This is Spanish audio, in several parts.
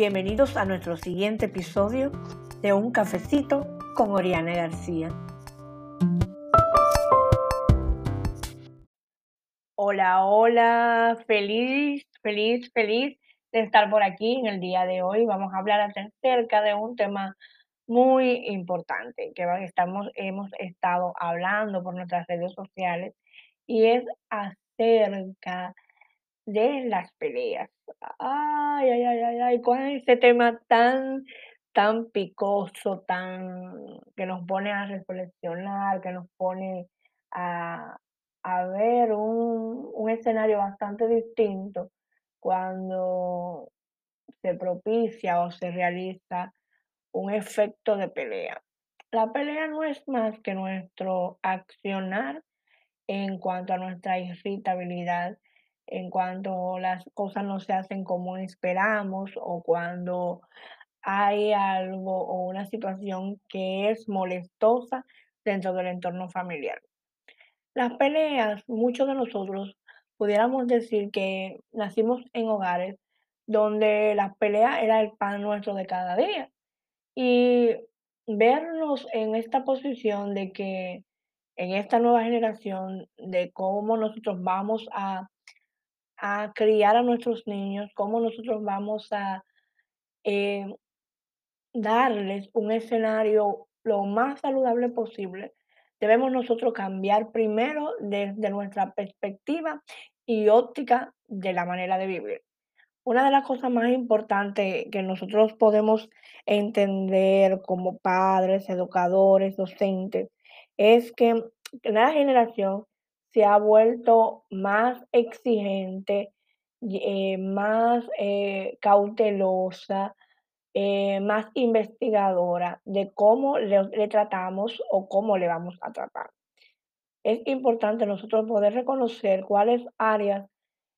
Bienvenidos a nuestro siguiente episodio de Un Cafecito con Oriana García. Hola, hola, feliz, feliz, feliz de estar por aquí en el día de hoy. Vamos a hablar acerca de un tema muy importante que estamos, hemos estado hablando por nuestras redes sociales y es acerca de las peleas. Ay, ay, ay, ay, ay, ¿cuál es ese tema tan, tan picoso, tan, que nos pone a reflexionar, que nos pone a, a ver un, un escenario bastante distinto cuando se propicia o se realiza un efecto de pelea. La pelea no es más que nuestro accionar en cuanto a nuestra irritabilidad, en cuanto las cosas no se hacen como esperamos o cuando hay algo o una situación que es molestosa dentro del entorno familiar. Las peleas, muchos de nosotros pudiéramos decir que nacimos en hogares donde la pelea era el pan nuestro de cada día. Y vernos en esta posición de que en esta nueva generación, de cómo nosotros vamos a, a criar a nuestros niños, cómo nosotros vamos a eh, darles un escenario lo más saludable posible, debemos nosotros cambiar primero desde nuestra perspectiva y óptica de la manera de vivir. Una de las cosas más importantes que nosotros podemos entender como padres, educadores, docentes, es que la generación se ha vuelto más exigente, eh, más eh, cautelosa, eh, más investigadora de cómo le, le tratamos o cómo le vamos a tratar. Es importante nosotros poder reconocer cuáles áreas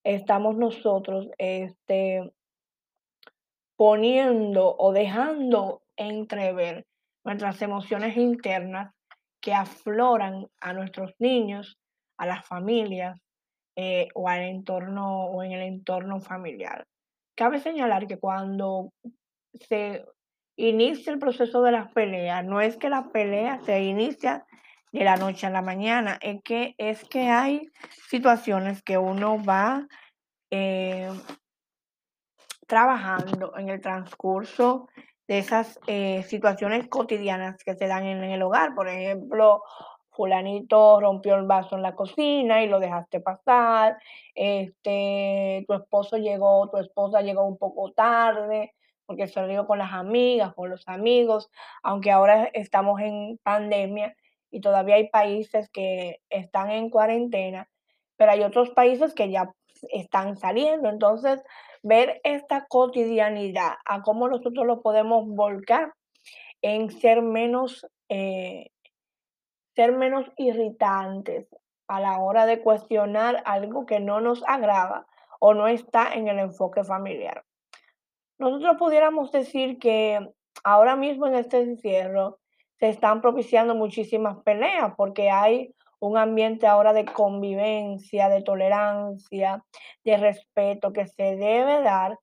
estamos nosotros este, poniendo o dejando entrever nuestras emociones internas que afloran a nuestros niños, a las familias eh, o al entorno o en el entorno familiar. Cabe señalar que cuando se inicia el proceso de las peleas, no es que la pelea se inicia de la noche a la mañana, es que, es que hay situaciones que uno va eh, trabajando en el transcurso de esas eh, situaciones cotidianas que se dan en, el hogar. Por ejemplo, fulanito rompió el vaso en la cocina y lo dejaste pasar, este, tu esposo llegó, tu esposa llegó un poco tarde porque río con las amigas, con los amigos, aunque ahora estamos en pandemia y todavía hay países que están en cuarentena, pero hay otros países que ya están saliendo. Entonces, ver esta cotidianidad, a cómo nosotros lo podemos volcar en ser menos, eh, ser menos irritantes a la hora de cuestionar algo que no nos agrada o no está en el enfoque familiar. Nosotros pudiéramos decir que ahora mismo en este encierro se están propiciando muchísimas peleas porque hay un ambiente ahora de convivencia, de tolerancia, de respeto que se debe dar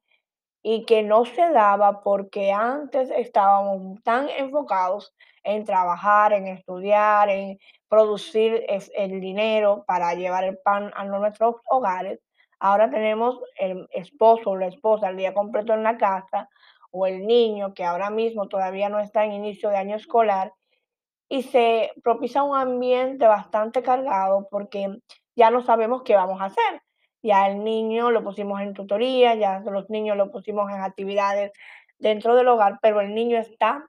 y que no se daba porque antes estábamos tan enfocados en trabajar, en estudiar, en producir el dinero para llevar el pan a nuestros hogares. Ahora tenemos el esposo o la esposa el día completo en la casa o el niño que ahora mismo todavía no está en inicio de año escolar y se propicia un ambiente bastante cargado porque ya no sabemos qué vamos a hacer. Ya el niño lo pusimos en tutoría, ya los niños lo pusimos en actividades dentro del hogar, pero el niño está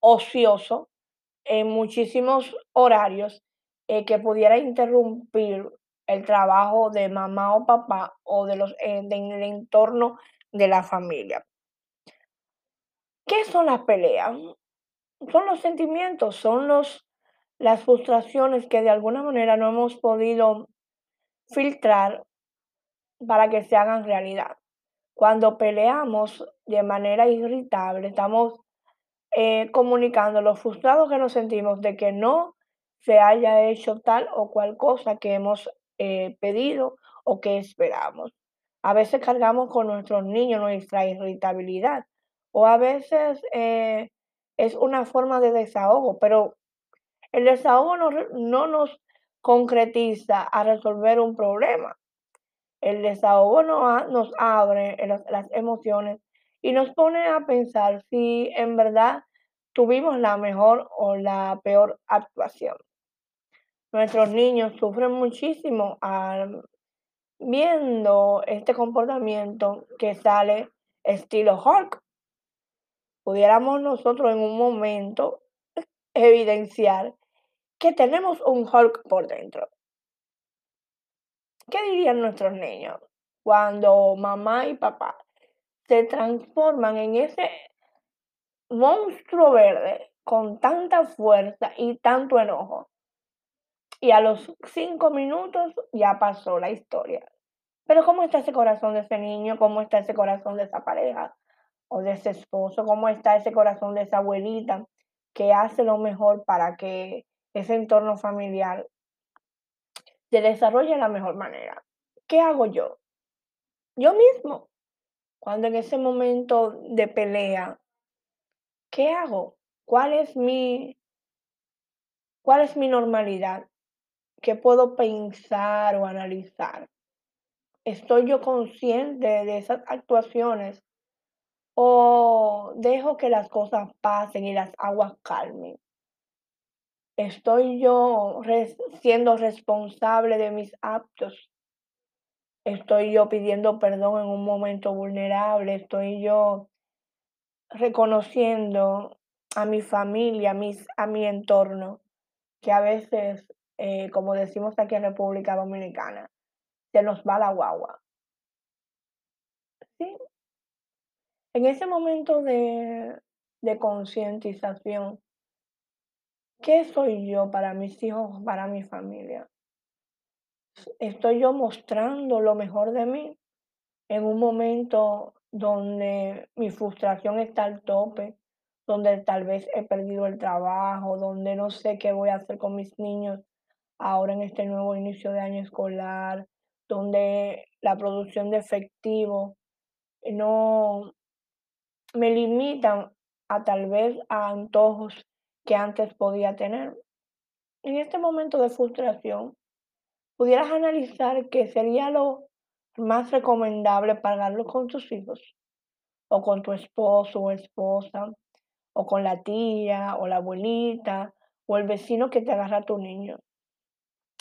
ocioso en muchísimos horarios eh, que pudiera interrumpir el trabajo de mamá o papá o de los eh, entorno de la familia. ¿Qué son las peleas? son los sentimientos, son los, las frustraciones que de alguna manera no hemos podido filtrar para que se hagan realidad. Cuando peleamos de manera irritable, estamos eh, comunicando lo frustrados que nos sentimos de que no se haya hecho tal o cual cosa que hemos eh, pedido o que esperamos. A veces cargamos con nuestros niños nuestra irritabilidad o a veces eh, es una forma de desahogo, pero el desahogo no, no nos concretiza a resolver un problema. El desahogo nos abre las emociones y nos pone a pensar si en verdad tuvimos la mejor o la peor actuación. Nuestros niños sufren muchísimo viendo este comportamiento que sale estilo Hulk. Pudiéramos nosotros en un momento evidenciar que tenemos un Hulk por dentro. ¿Qué dirían nuestros niños cuando mamá y papá se transforman en ese monstruo verde con tanta fuerza y tanto enojo? Y a los cinco minutos ya pasó la historia. Pero ¿cómo está ese corazón de ese niño? ¿Cómo está ese corazón de esa pareja o de ese esposo? ¿Cómo está ese corazón de esa abuelita que hace lo mejor para que ese entorno familiar se desarrolle de la mejor manera. ¿Qué hago yo? Yo mismo, cuando en ese momento de pelea, ¿qué hago? ¿Cuál es mi, cuál es mi normalidad? ¿Qué puedo pensar o analizar? ¿Estoy yo consciente de esas actuaciones o dejo que las cosas pasen y las aguas calmen? ¿Estoy yo siendo responsable de mis actos? ¿Estoy yo pidiendo perdón en un momento vulnerable? ¿Estoy yo reconociendo a mi familia, a, mis, a mi entorno, que a veces, eh, como decimos aquí en República Dominicana, se nos va la guagua? ¿Sí? En ese momento de, de concientización, ¿Qué soy yo para mis hijos, para mi familia? ¿Estoy yo mostrando lo mejor de mí en un momento donde mi frustración está al tope, donde tal vez he perdido el trabajo, donde no sé qué voy a hacer con mis niños ahora en este nuevo inicio de año escolar, donde la producción de efectivo no me limita a tal vez a antojos que antes podía tener. En este momento de frustración, pudieras analizar qué sería lo más recomendable pagarlo con tus hijos, o con tu esposo o esposa, o con la tía o la abuelita, o el vecino que te agarra a tu niño.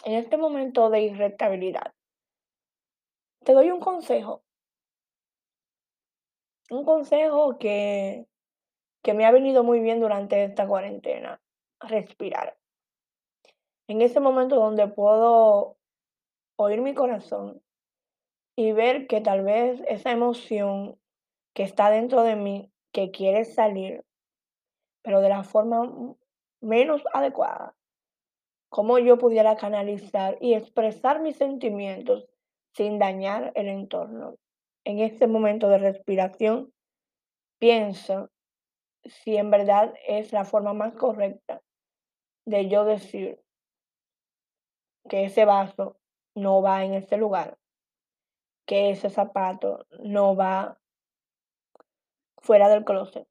En este momento de irritabilidad, te doy un consejo. Un consejo que que me ha venido muy bien durante esta cuarentena, respirar. En ese momento donde puedo oír mi corazón y ver que tal vez esa emoción que está dentro de mí, que quiere salir, pero de la forma menos adecuada, cómo yo pudiera canalizar y expresar mis sentimientos sin dañar el entorno. En este momento de respiración, pienso si en verdad es la forma más correcta de yo decir que ese vaso no va en ese lugar, que ese zapato no va fuera del closet,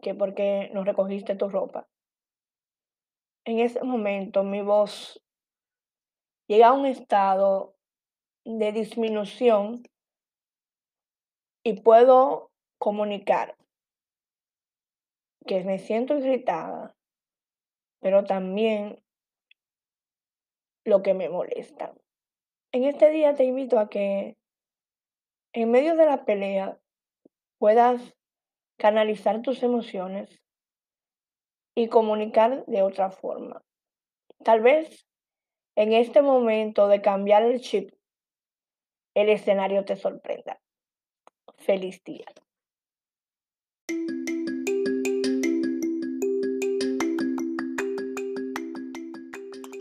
que porque no recogiste tu ropa. En ese momento mi voz llega a un estado de disminución y puedo comunicar que me siento irritada, pero también lo que me molesta. En este día te invito a que en medio de la pelea puedas canalizar tus emociones y comunicar de otra forma. Tal vez en este momento de cambiar el chip, el escenario te sorprenda. Feliz día.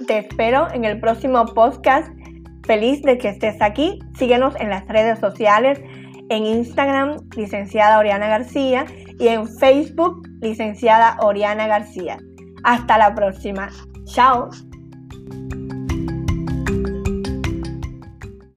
Te espero en el próximo podcast. Feliz de que estés aquí. Síguenos en las redes sociales, en Instagram, licenciada Oriana García, y en Facebook, licenciada Oriana García. Hasta la próxima. Chao.